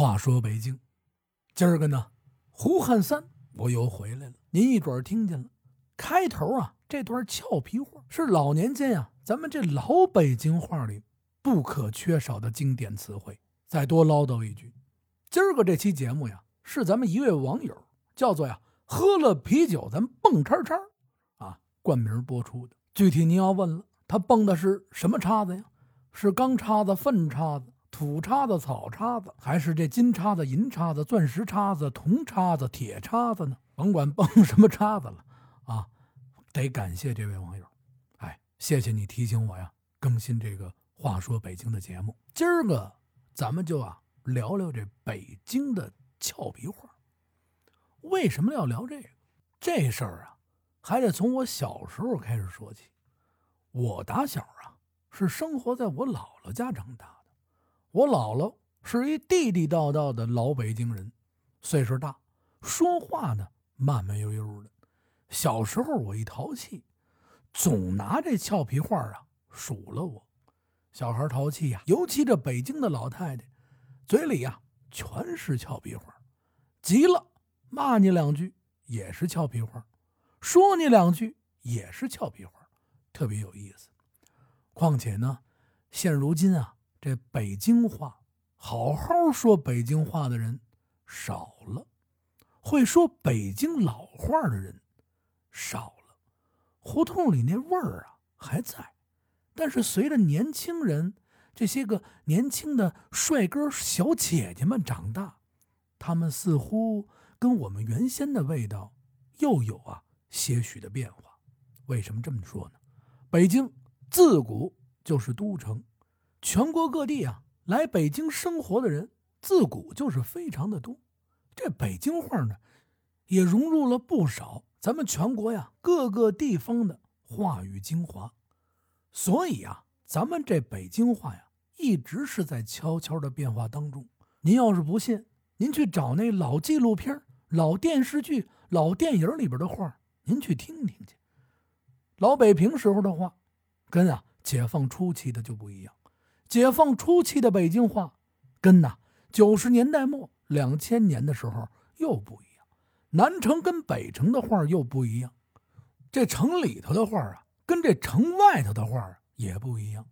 话说北京，今儿个呢，胡汉三我又回来了。您一准听见了，开头啊这段俏皮话是老年间呀，咱们这老北京话里不可缺少的经典词汇。再多唠叨一句，今儿个这期节目呀，是咱们一位网友叫做呀喝了啤酒咱蹦叉叉啊冠名播出的。具体您要问了，他蹦的是什么叉子呀？是钢叉子、粪叉子、土叉子、草叉子，还是这金叉子、银叉子、钻石叉子、铜叉子、铁叉子呢？甭管蹦什么叉子了啊，得感谢这位网友。哎，谢谢你提醒我呀，更新这个话说北京的节目。今儿个咱们就啊聊聊这北京的俏皮话。为什么要聊这个？这事儿啊，还得从我小时候开始说起。我打小啊。是生活在我姥姥家长大，我姥姥是一地地道道的老北京人，岁数大，说话呢慢慢悠悠的。小时候我一淘气，总拿这俏皮话啊数了我。小孩淘气呀，尤其这北京的老太太，嘴里呀全是俏皮话，急了骂你两句也是俏皮话，说你两句也是俏皮话，特别有意思。况且呢，现如今啊，这北京话好好说北京话的人少了，会说北京老话的人少了，胡同里那味儿啊还在，但是随着年轻人这些个年轻的帅哥小姐姐们长大，他们似乎跟我们原先的味道又有啊些许的变化。为什么这么说呢？北京。自古就是都城，全国各地啊，来北京生活的人自古就是非常的多。这北京话呢，也融入了不少咱们全国呀各个地方的话语精华。所以啊，咱们这北京话呀，一直是在悄悄的变化当中。您要是不信，您去找那老纪录片、老电视剧、老电影里边的话，您去听听去。老北平时候的话。跟啊，解放初期的就不一样。解放初期的北京话，跟呐九十年代末、两千年的时候又不一样。南城跟北城的话又不一样。这城里头的话啊，跟这城外头的话也不一样。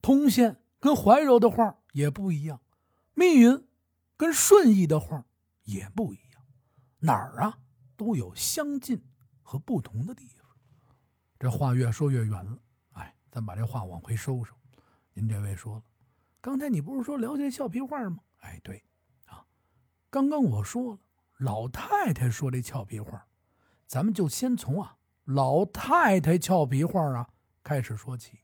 通县跟怀柔的话也不一样。密云跟顺义的话也不一样。哪儿啊都有相近和不同的地方。这话越说越远了。哎咱把这话往回收收。您这位说了，刚才你不是说聊些俏皮话吗？哎，对，啊，刚刚我说了，老太太说这俏皮话，咱们就先从啊老太太俏皮话啊开始说起，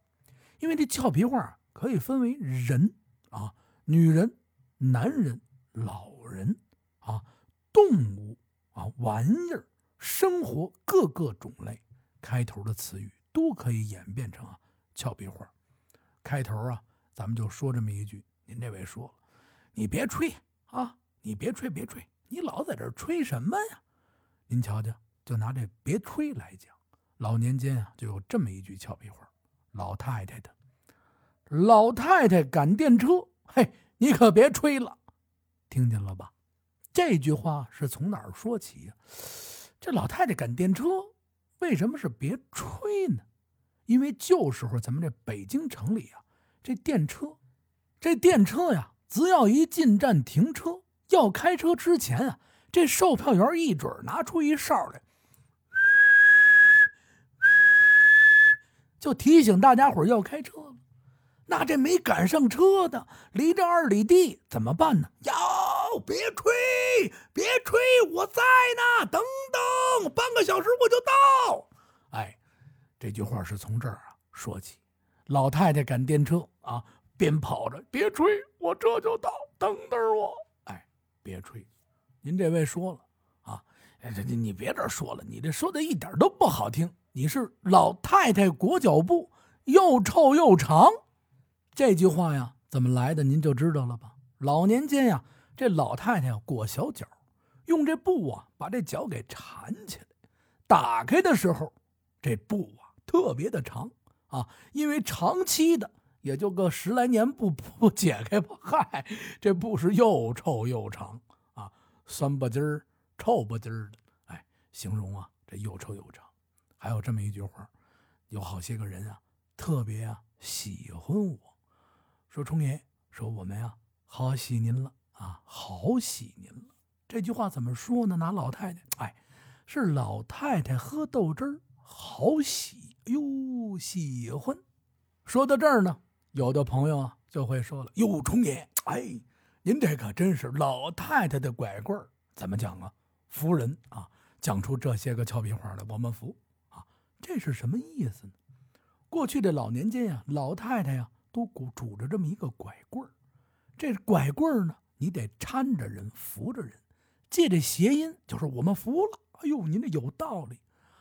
因为这俏皮话可以分为人啊、女人、男人、老人啊、动物啊、玩意儿、生活各个种类开头的词语都可以演变成啊。俏皮话，开头啊，咱们就说这么一句。您这位说，你别吹啊，你别吹，别吹，你老在这吹什么呀？您瞧瞧，就拿这“别吹”来讲，老年间啊，就有这么一句俏皮话，老太太的，老太太赶电车，嘿，你可别吹了，听见了吧？这句话是从哪儿说起呀？这老太太赶电车，为什么是别吹呢？因为旧时候咱们这北京城里啊，这电车，这电车呀，只要一进站停车，要开车之前啊，这售票员一准拿出一哨来，就提醒大家伙要开车了。那这没赶上车的，离这二里地怎么办呢？哟，别吹，别吹，我在呢，等等，半个小时我就到。这句话是从这儿啊说起，老太太赶电车啊，边跑着，别吹，我这就到，等等我。哎，别吹，您这位说了啊，哎，这你别这说了，你这说的一点都不好听。你是老太太裹脚布，又臭又长。这句话呀，怎么来的？您就知道了吧？老年间呀，这老太太裹小脚，用这布啊把这脚给缠起来，打开的时候，这布啊。特别的长啊，因为长期的也就个十来年不不解开吧。嗨，这布是又臭又长啊，酸不唧儿、臭不唧儿的。哎，形容啊，这又臭又长。还有这么一句话，有好些个人啊，特别啊喜欢我，说冲爷，说我们呀好喜您了啊，好喜您了。这句话怎么说呢？拿老太太，哎，是老太太喝豆汁儿，好喜，哟，喜欢。说到这儿呢，有的朋友啊就会说了：“哟，冲爷，哎，您这可真是老太太的拐棍儿，怎么讲啊？服人啊！讲出这些个俏皮话来，我们服啊！这是什么意思呢？过去的老年间呀，老太太呀都拄拄着这么一个拐棍儿，这拐棍儿呢，你得搀着人，扶着人。”借这谐音，就是我们服了。哎呦，您这有道理。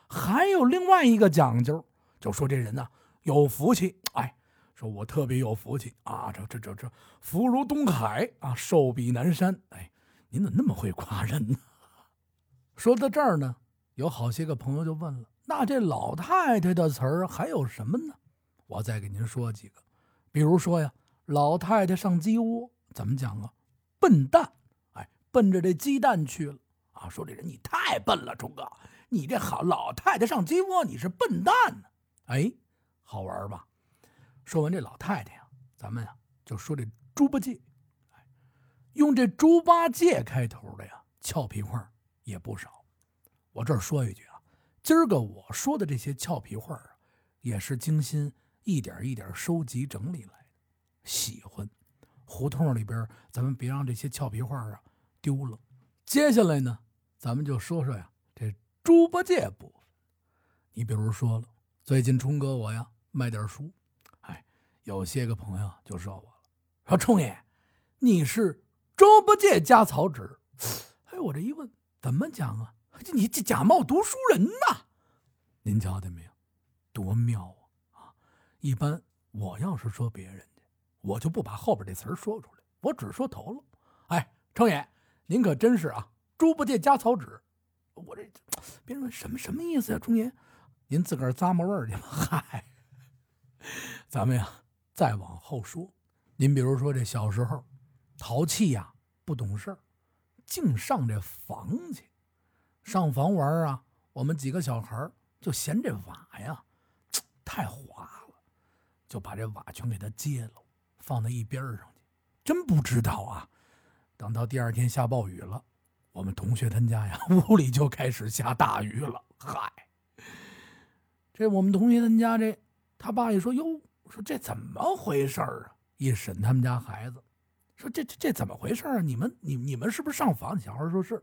还有另外一个讲究，就说这人呢有福气。哎，说我特别有福气啊！这这这这福如东海啊，寿比南山。哎，您怎么那么会夸人呢？说到这儿呢，有好些个朋友就问了：那这老太太的词儿还有什么呢？我再给您说几个，比如说呀，老太太上鸡窝怎么讲啊？笨蛋。哎奔着这鸡蛋去了啊！说这人你太笨了，忠哥，你这好老太太上鸡窝，你是笨蛋呢？哎，好玩吧？说完这老太太呀，咱们呀就说这猪八戒，用这猪八戒开头的呀，俏皮话也不少。我这儿说一句啊，今儿个我说的这些俏皮话啊，也是精心一点一点收集整理来的，喜欢。胡同里边，咱们别让这些俏皮话啊。丢了，接下来呢，咱们就说说呀，这猪八戒部分。你比如说了，最近冲哥我呀卖点书，哎，有些个朋友就说我了，说冲爷，你是猪八戒加草纸。哎，我这一问，怎么讲啊？你这假冒读书人呐？您瞧见没有？多妙啊！啊，一般我要是说别人家，我就不把后边这词儿说出来，我只说头了。哎，冲爷。您可真是啊，猪八戒加草纸，我这别人问什么什么意思呀？冲爷，您自个儿咂摸味儿去吧。嗨，咱们呀再往后说，您比如说这小时候淘气呀，不懂事儿，净上这房去，上房玩啊。我们几个小孩就嫌这瓦呀太滑了，就把这瓦全给它揭了，放在一边上去。真不知道啊。等到第二天下暴雨了，我们同学他家呀，屋里就开始下大雨了。嗨，这我们同学他们家这他爸一说哟，说这怎么回事啊？一审他们家孩子，说这这这怎么回事啊？你们你你们是不是上房？小孩说是，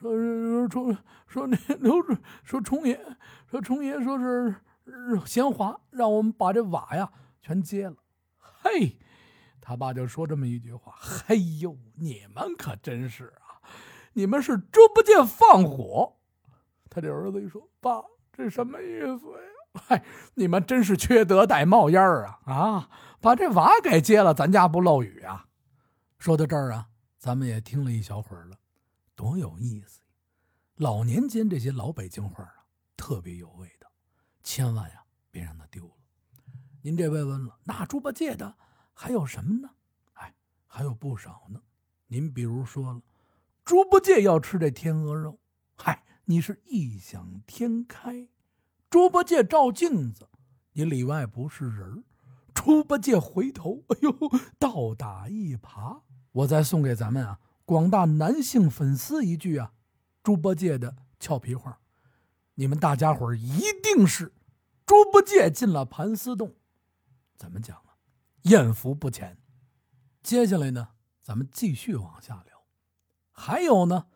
说说冲说那刘说冲爷说冲爷说是嫌滑，让我们把这瓦呀全揭了。嘿。他爸就说这么一句话：“嘿呦，你们可真是啊！你们是猪八戒放火。”他这儿子一说：“爸，这什么意思呀？嗨，你们真是缺德带冒烟儿啊！啊，把这瓦给揭了，咱家不漏雨啊！”说到这儿啊，咱们也听了一小会儿了，多有意思！老年间这些老北京话啊，特别有味道，千万呀别让它丢了。您这位问了，那猪八戒的？还有什么呢？哎，还有不少呢。您比如说了，猪八戒要吃这天鹅肉，嗨，你是异想天开。猪八戒照镜子，你里外不是人猪八戒回头，哎呦，倒打一耙。我再送给咱们啊广大男性粉丝一句啊，猪八戒的俏皮话，你们大家伙一定是猪八戒进了盘丝洞。怎么讲啊？艳福不浅。接下来呢，咱们继续往下聊。还有呢，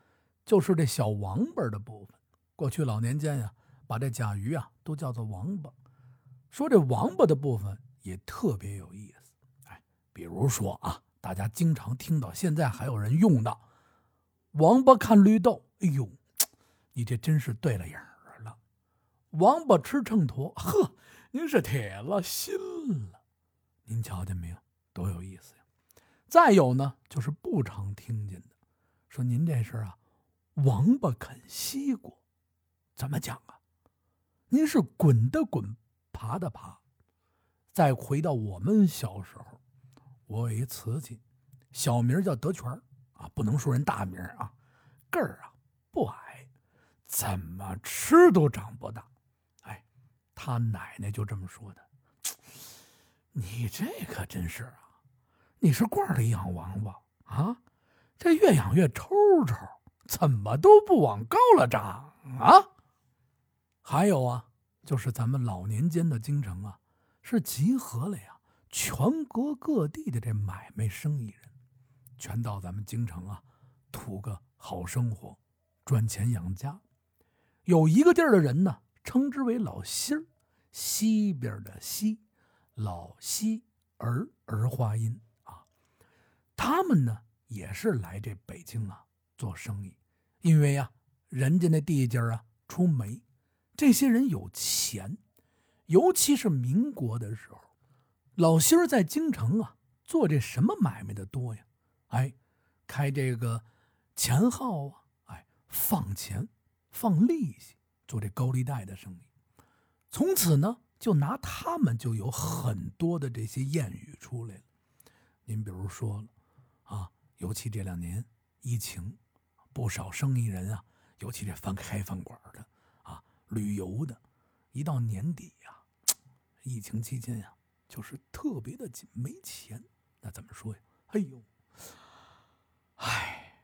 就是这小王八的部分。过去老年间呀，把这甲鱼啊都叫做王八。说这王八的部分也特别有意思。哎，比如说啊，大家经常听到，现在还有人用的“王八看绿豆”。哎呦，你这真是对了眼儿了。王八吃秤砣，呵，您是铁了心了。您瞧见没有，多有意思呀！再有呢，就是不常听见的，说您这是啊，王八啃西瓜，怎么讲啊？您是滚的滚，爬的爬，再回到我们小时候，我有一瓷器，小名叫德全啊，不能说人大名啊，个儿啊不矮，怎么吃都长不大。哎，他奶奶就这么说的。你这可真是啊，你是罐里养王八啊？这越养越抽抽，怎么都不往高了长啊？还有啊，就是咱们老年间的京城啊，是集合了呀全国各地的这买卖生意人，全到咱们京城啊，图个好生活，赚钱养家。有一个地儿的人呢，称之为老西儿，西边的西，老西儿儿化音啊。他们呢，也是来这北京啊做生意，因为呀，人家那地界啊出煤，这些人有钱，尤其是民国的时候，老西儿在京城啊做这什么买卖的多呀？哎，开这个钱号啊，哎，放钱。放利息做这高利贷的生意，从此呢，就拿他们就有很多的这些谚语出来了。您比如说了，啊，尤其这两年疫情，不少生意人啊，尤其这饭开饭馆的，旅游的，一到年底呀，疫情期间呀，就是特别的紧，没钱。那怎么说呀？哎呦，唉，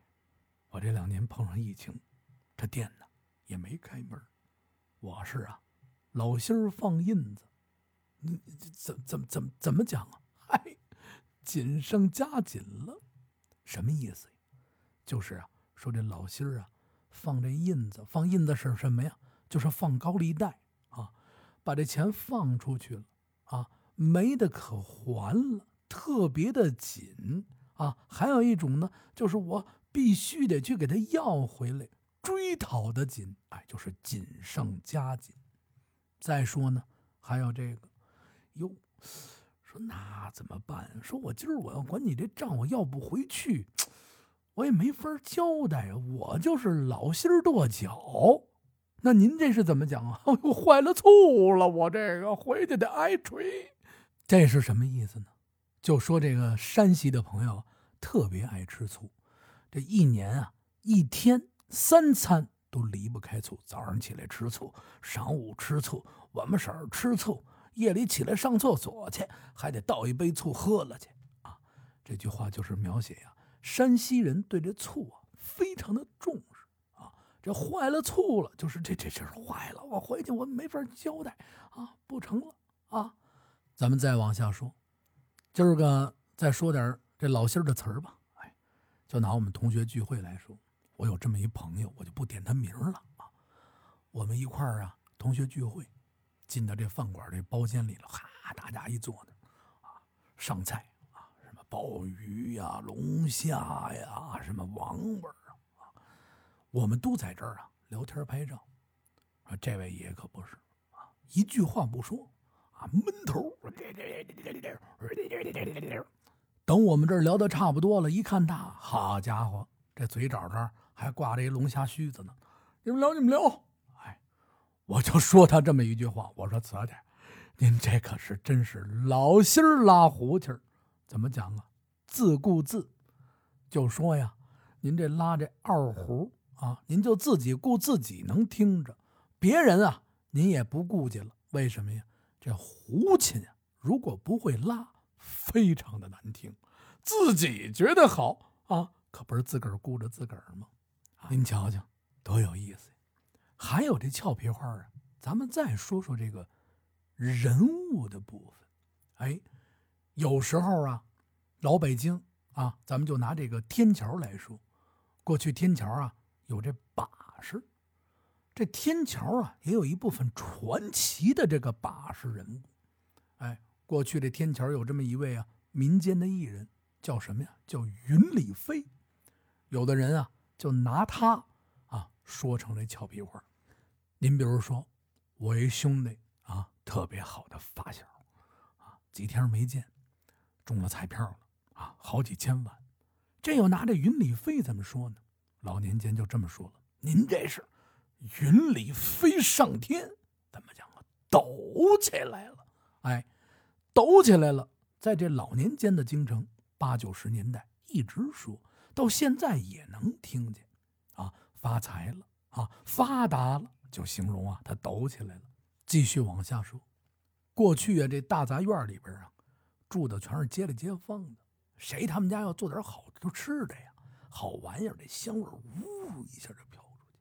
我这两年碰上疫情，这店呢。也没开门，我是啊，老心儿放印子，你怎怎怎么怎么讲啊？嗨，紧上加紧了，什么意思呀？就是啊，说这老心儿啊，放这印子，放印子是什么呀？就是放高利贷啊，把这钱放出去了啊，没得可还了，特别的紧啊。还有一种呢，就是我必须得去给他要回来。追讨的紧，哎，就是紧上加紧。再说呢，还有这个，哟，说那怎么办？说我今儿我要管你这账，我要不回去，我也没法交代。我就是老心儿跺脚。那您这是怎么讲啊？我，坏了醋了，我这个回去得挨锤。这是什么意思呢？就说这个山西的朋友特别爱吃醋，这一年啊，一天。三餐都离不开醋，早上起来吃醋，晌午吃醋，晚不婶吃醋，夜里起来上厕所去还得倒一杯醋喝了去啊！这句话就是描写呀，山西人对这醋啊非常的重。这坏了醋了，就是这这这是坏了，我回去我没法交代啊，不成了啊！咱们再往下说，今儿个再说点这老心的词儿吧。哎，就拿我们同学聚会来说。我有这么一朋友，我就不点他名了啊。我们一块儿啊，同学聚会，进到这饭馆这包间里了，哈，大家一坐那啊，上菜啊，什么鲍鱼呀、龙虾呀，什么王八，我们都在这儿啊聊天拍照。啊，这位爷可不是啊，一句话不说啊，闷头。等我们这儿聊的差不多了，一看他，好家伙，这嘴角这儿。还挂着一龙虾须子呢，你们聊你们聊，哎，我就说他这么一句话，我说瓷太，您这可是真是老心儿拉胡琴儿，怎么讲啊？自顾自，就说呀，您这拉这二胡啊，您就自己顾自己能听着，别人啊，您也不顾及了。为什么呀？这胡琴啊，如果不会拉，非常的难听，自己觉得好啊，可不是自个儿顾着自个儿吗？您瞧瞧，多有意思！还有这俏皮话啊，咱们再说说这个人物的部分。哎，有时候啊，老北京啊，咱们就拿这个天桥来说，过去天桥啊有这把式，这天桥啊也有一部分传奇的这个把式人物。哎，过去这天桥有这么一位啊，民间的艺人，叫什么呀？叫云里飞。有的人啊。就拿他啊说成了俏皮话。您比如说，我一兄弟啊，特别好的发小啊，几天没见，中了彩票了啊，好几千万。这又拿这云里飞怎么说呢？老年间就这么说了：“您这是云里飞上天，怎么讲啊？抖起来了，哎，抖起来了。在这老年间的京城，八九十年代一直说到现在也能听见，啊，发财了。啊，发达了，就形容啊，他抖起来了。继续往下说，过去啊，这大杂院里边啊，住的全是街里街坊的，谁他们家要做点好吃的呀，好玩意儿，这香味呜一下就飘出去。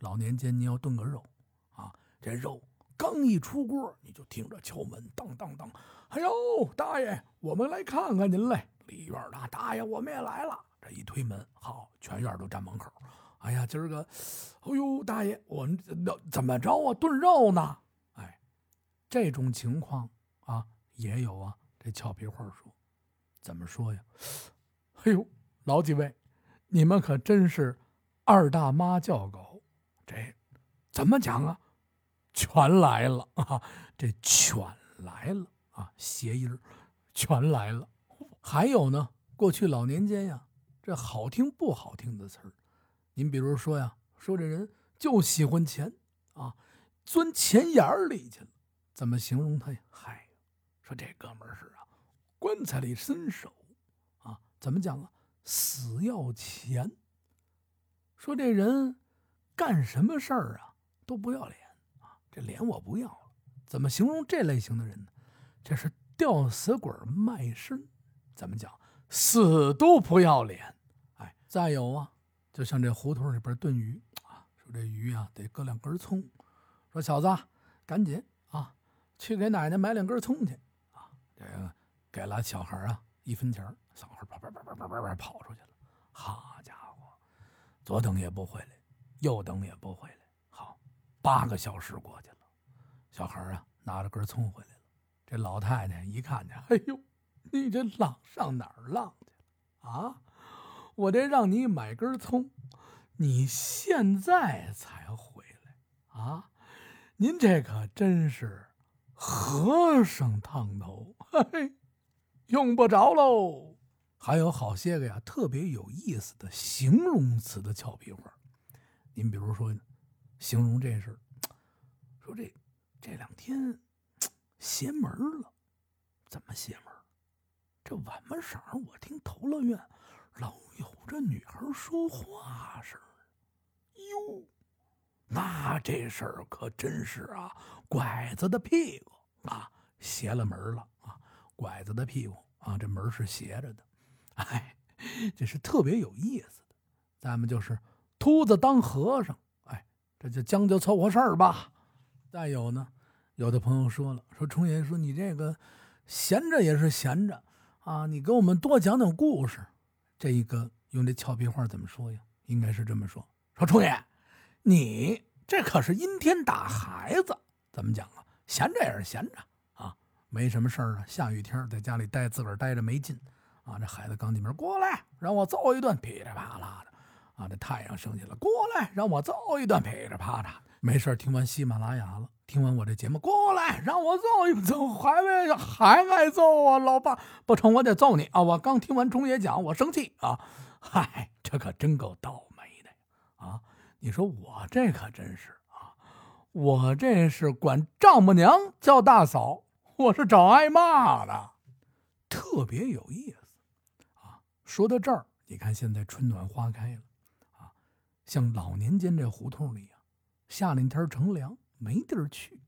老年间你要炖个肉，啊，这肉。刚一出锅，你就听着敲门，当当当！哎呦，大爷，我们来看看您嘞。里院的大爷，我们也来了。这一推门，好，全院都站门口。哎呀，今儿个，哎呦，大爷，我们怎么着啊？炖肉呢？哎，这种情况啊，也有啊。这俏皮话说，怎么说呀？哎呦，老几位，你们可真是二大妈叫狗。这怎么讲啊？全来了啊！这全来了啊！谐音全来了。还有呢，过去老年间呀，这好听不好听的词儿，您比如说呀，说这人就喜欢钱啊，钻钱眼里去了，怎么形容他呀？嗨，说这哥们儿是啊，棺材里伸手啊，怎么讲啊？死要钱。说这人干什么事儿啊，都不要脸啊。这脸我不要了，怎么形容这类型的人呢？这是吊死鬼卖身，怎么讲？死都不要脸。哎，再有啊，就像这胡同里边炖鱼啊，说这鱼啊得搁两根葱，说小子赶紧啊，去给奶奶买两根葱去啊。这个给了小孩啊一分钱，小孩跑跑跑跑跑跑跑出去了。好家伙，左等也不回来，右等也不回来。好八个小时过去了，小孩啊拿着根葱回来了。这老太太一看见，哎呦，你这浪上哪儿浪去了啊？我这让你买根葱，你现在才回来啊？您这可真是和尚烫头，嘿嘿，用不着喽。还有好些个呀，特别有意思的形容词的俏皮话，您比如说。形容这事儿 说这这两天邪门了，怎么邪门？这晚上我听头乐院老有这女孩说话声哟，那这事儿可真是啊，拐子的屁股啊，邪了门了啊，拐子的屁股啊，这门是斜着的，哎，这是特别有意思的。咱们就是秃子当和尚。哎这就将就凑合事儿吧。再有呢，有的朋友说了，说崇爷说你这个闲着也是闲着啊，你给我们多讲讲故事。这一个用这俏皮话怎么说呀？应该是这么说：说崇爷，你这可是阴天打孩子，怎么讲啊？闲着也是闲着，没什么事儿啊。下雨天在家里待，自个儿待着没劲啊。这孩子刚进门，过来让我揍一顿，噼里啪啦的。啊，这太阳升起了，过来让我揍一顿，噼里啪啦。没事听完喜马拉雅了，听完我这节目，过来让我揍一揍，还没还爱揍啊，老爸，不成，我得揍你啊！我刚听完钟爷讲，我生气啊！嗨，这可真够倒霉的啊！你说我这可真是啊，我这是管丈母娘叫大嫂，我是找挨骂的，特别有意思啊！说到这儿，你看现在春暖花开了。啊像老年间这胡同里啊，夏令天乘凉没地儿去，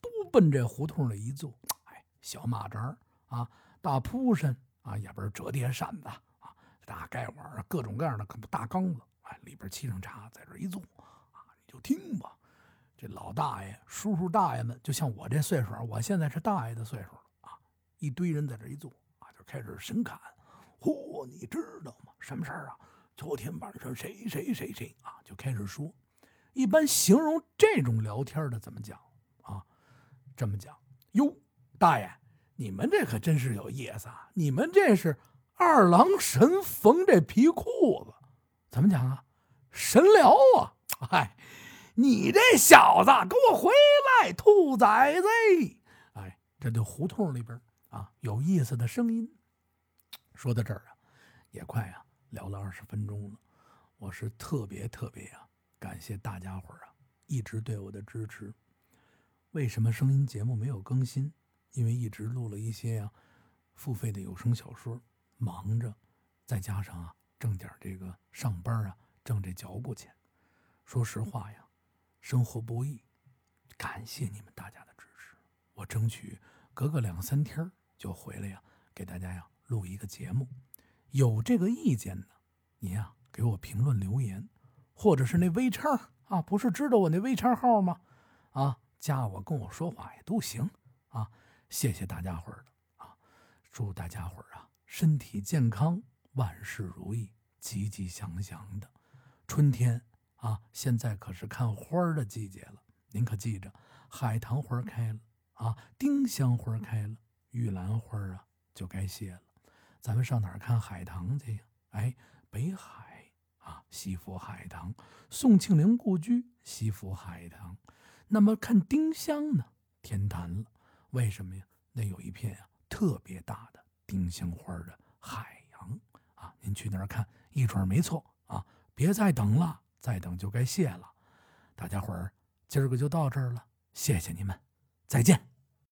都奔这胡同里一坐。哎，小马扎啊，大铺身啊，也不是折叠扇子啊，大盖碗啊，各种各样的大缸子，哎，里边沏上茶，在这一坐啊，你就听吧。这老大爷、叔叔大爷们，就像我这岁数，我现在是大爷的岁数了啊，一堆人在这一坐啊，就开始神侃。嚯，你知道吗？什么事儿啊？昨天晚上谁谁谁谁啊，就开始说。一般形容这种聊天的怎么讲啊？这么讲哟，大爷，你们这可真是有意思啊！你们这是二郎神缝这皮裤子，怎么讲啊？神聊啊！哎，你这小子给我回来，兔崽子！哎，这就胡同里边啊有意思的声音。说到这儿啊，也快啊。聊了二十分钟了，我是特别特别啊，感谢大家伙儿啊，一直对我的支持。为什么声音节目没有更新？因为一直录了一些呀付费的有声小说，忙着，再加上啊挣点这个上班啊挣这脚步钱。说实话呀，生活不易，感谢你们大家的支持。我争取隔个两三天就回来呀，给大家呀录一个节目。有这个意见呢，您呀给我评论留言，或者是那微叉啊，不是知道我那微叉号吗？啊，加我跟我说话也都行啊。谢谢大家伙儿的啊，祝大家伙儿啊身体健康，万事如意，吉吉祥祥的。春天啊，现在可是看花的季节了，您可记着，海棠花开了啊，丁香花开了，玉兰花啊就该谢了。咱们上哪儿看海棠去呀？哎，北海啊，西府海棠，宋庆龄故居西府海棠。那么看丁香呢？天坛了，为什么呀？那有一片啊特别大的丁香花的海洋啊，您去那儿看一准没错啊！别再等了，再等就该谢了。大家伙儿，今儿个就到这儿了，谢谢你们，再见。